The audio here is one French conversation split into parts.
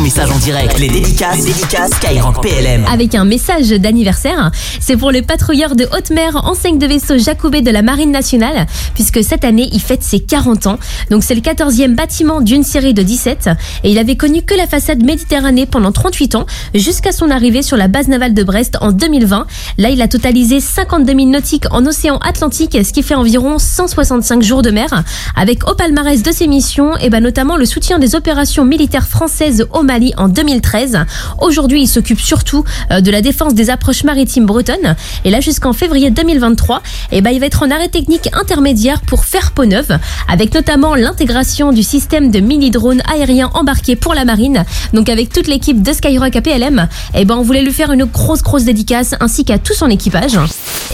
message en direct. Les dédicaces, PLM. avec un message d'anniversaire. C'est pour le patrouilleur de haute mer, enseigne de vaisseau Jacobé de la Marine nationale, puisque cette année, il fête ses 40 ans. Donc c'est le 14e bâtiment d'une série de 17. Et il avait connu que la façade Méditerranée pendant 38 ans, jusqu'à son arrivée sur la base navale de Brest en 2020. Là, il a totalisé 52 000 nautiques en océan Atlantique, ce qui fait environ 165 jours de mer. Avec au palmarès de ses missions, et ben notamment le soutien des opérations militaires françaises au Mali en 2013. Aujourd'hui, il s'occupe surtout euh, de la défense des approches maritimes bretonnes. Et là, jusqu'en février 2023, et ben il va être en arrêt technique intermédiaire pour faire peau neuve, avec notamment l'intégration du système de mini-drones aériens embarqués pour la marine. Donc avec toute l'équipe de Skyrock APLM, et ben on voulait lui faire une grosse grosse dédicace ainsi qu'à tout son équipage.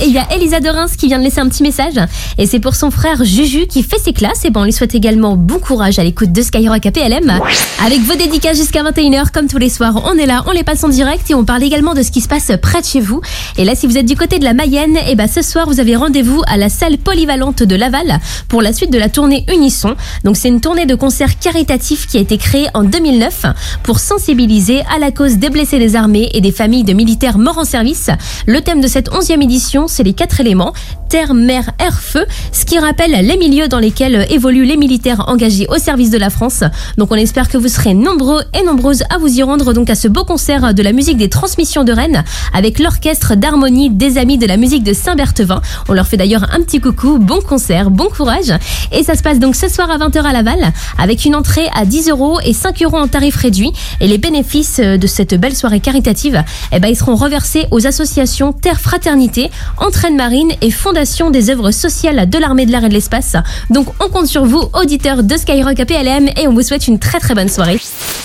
Et il y a Elisa de Reims qui vient de laisser un petit message. Et c'est pour son frère Juju qui fait ses classes. Et ben on lui souhaite également bon courage à l'écoute de Skyrock APLM. Avec vos dédicaces jusqu'à 21h, comme tous les soirs, on est là, on les passe en direct et on parle également de ce qui se passe près de chez vous. Et là, si vous êtes du côté de la Mayenne, et ben ce soir, vous avez rendez-vous à la salle polyvalente de Laval pour la suite de la tournée Unisson. Donc c'est une tournée de concerts caritatifs qui a été créée en 2009 pour sensibiliser à la cause des blessés des armées et des familles de militaires morts en service. Le thème de cette 11e édition, c'est les quatre éléments terre, mer, air, feu, ce qui rappelle les milieux dans lesquels évoluent les militaires engagés au service de la France. Donc on espère que vous serez nombreux et nombreuses à vous y rendre donc à ce beau concert de la musique des transmissions de Rennes avec l'orchestre d'harmonie des amis de la musique de Saint-Berthevin. On leur fait d'ailleurs un petit coucou, bon concert, bon courage. Et ça se passe donc ce soir à 20h à Laval avec une entrée à 10 euros et 5 euros en tarif réduit. Et les bénéfices de cette belle soirée caritative, eh ben, ils seront reversés aux associations Terre Fraternité, Entraîne Marine et Des œuvres sociales de l'armée de l'air et de l'espace. Donc on compte sur vous, auditeurs de Skyrock APLM, et on vous souhaite une très très bonne soirée.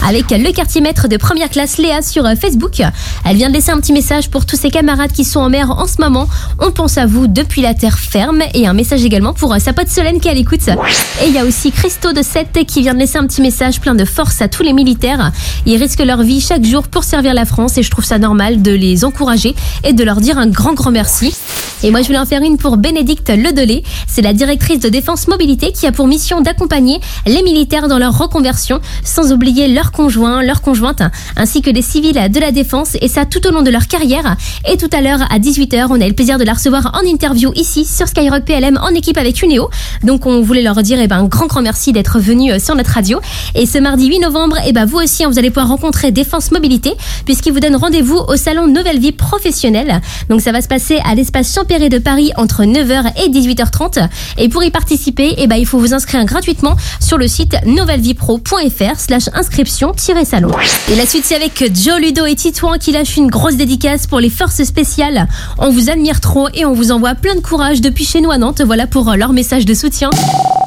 Avec le quartier maître de première classe Léa sur Facebook. Elle vient de laisser un petit message pour tous ses camarades qui sont en mer en ce moment. On pense à vous depuis la terre ferme et un message également pour sa pote Solène qui est à l'écoute. Et il y a aussi Christo de 7 qui vient de laisser un petit message plein de force à tous les militaires. Ils risquent leur vie chaque jour pour servir la France et je trouve ça normal de les encourager et de leur dire un grand grand merci. Et moi, je voulais en faire une pour Bénédicte Ledelay. C'est la directrice de Défense Mobilité qui a pour mission d'accompagner les militaires dans leur reconversion, sans oublier leurs conjoints, leurs conjointes, ainsi que des civils de la défense, et ça tout au long de leur carrière. Et tout à l'heure, à 18h, on a eu le plaisir de la recevoir en interview ici, sur Skyrock PLM, en équipe avec Uneo. Donc, on voulait leur dire, eh ben, un grand, grand merci d'être venus euh, sur notre radio. Et ce mardi 8 novembre, eh ben, vous aussi, hein, vous allez pouvoir rencontrer Défense Mobilité, puisqu'ils vous donnent rendez-vous au salon Nouvelle Vie Professionnelle. Donc, ça va se passer à l'espace De Paris entre 9h et 18h30. Et pour y participer, eh ben, il faut vous inscrire gratuitement sur le site nouvellevipro.fr slash inscription-salon. Et la suite, c'est avec Joe Ludo et Titouan qui lâchent une grosse dédicace pour les forces spéciales. On vous admire trop et on vous envoie plein de courage depuis chez nous à Nantes. Voilà pour euh, leur message de soutien.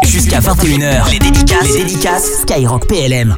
Jusqu'à 21h, les dédicaces, les dédicaces Skyrock PLM.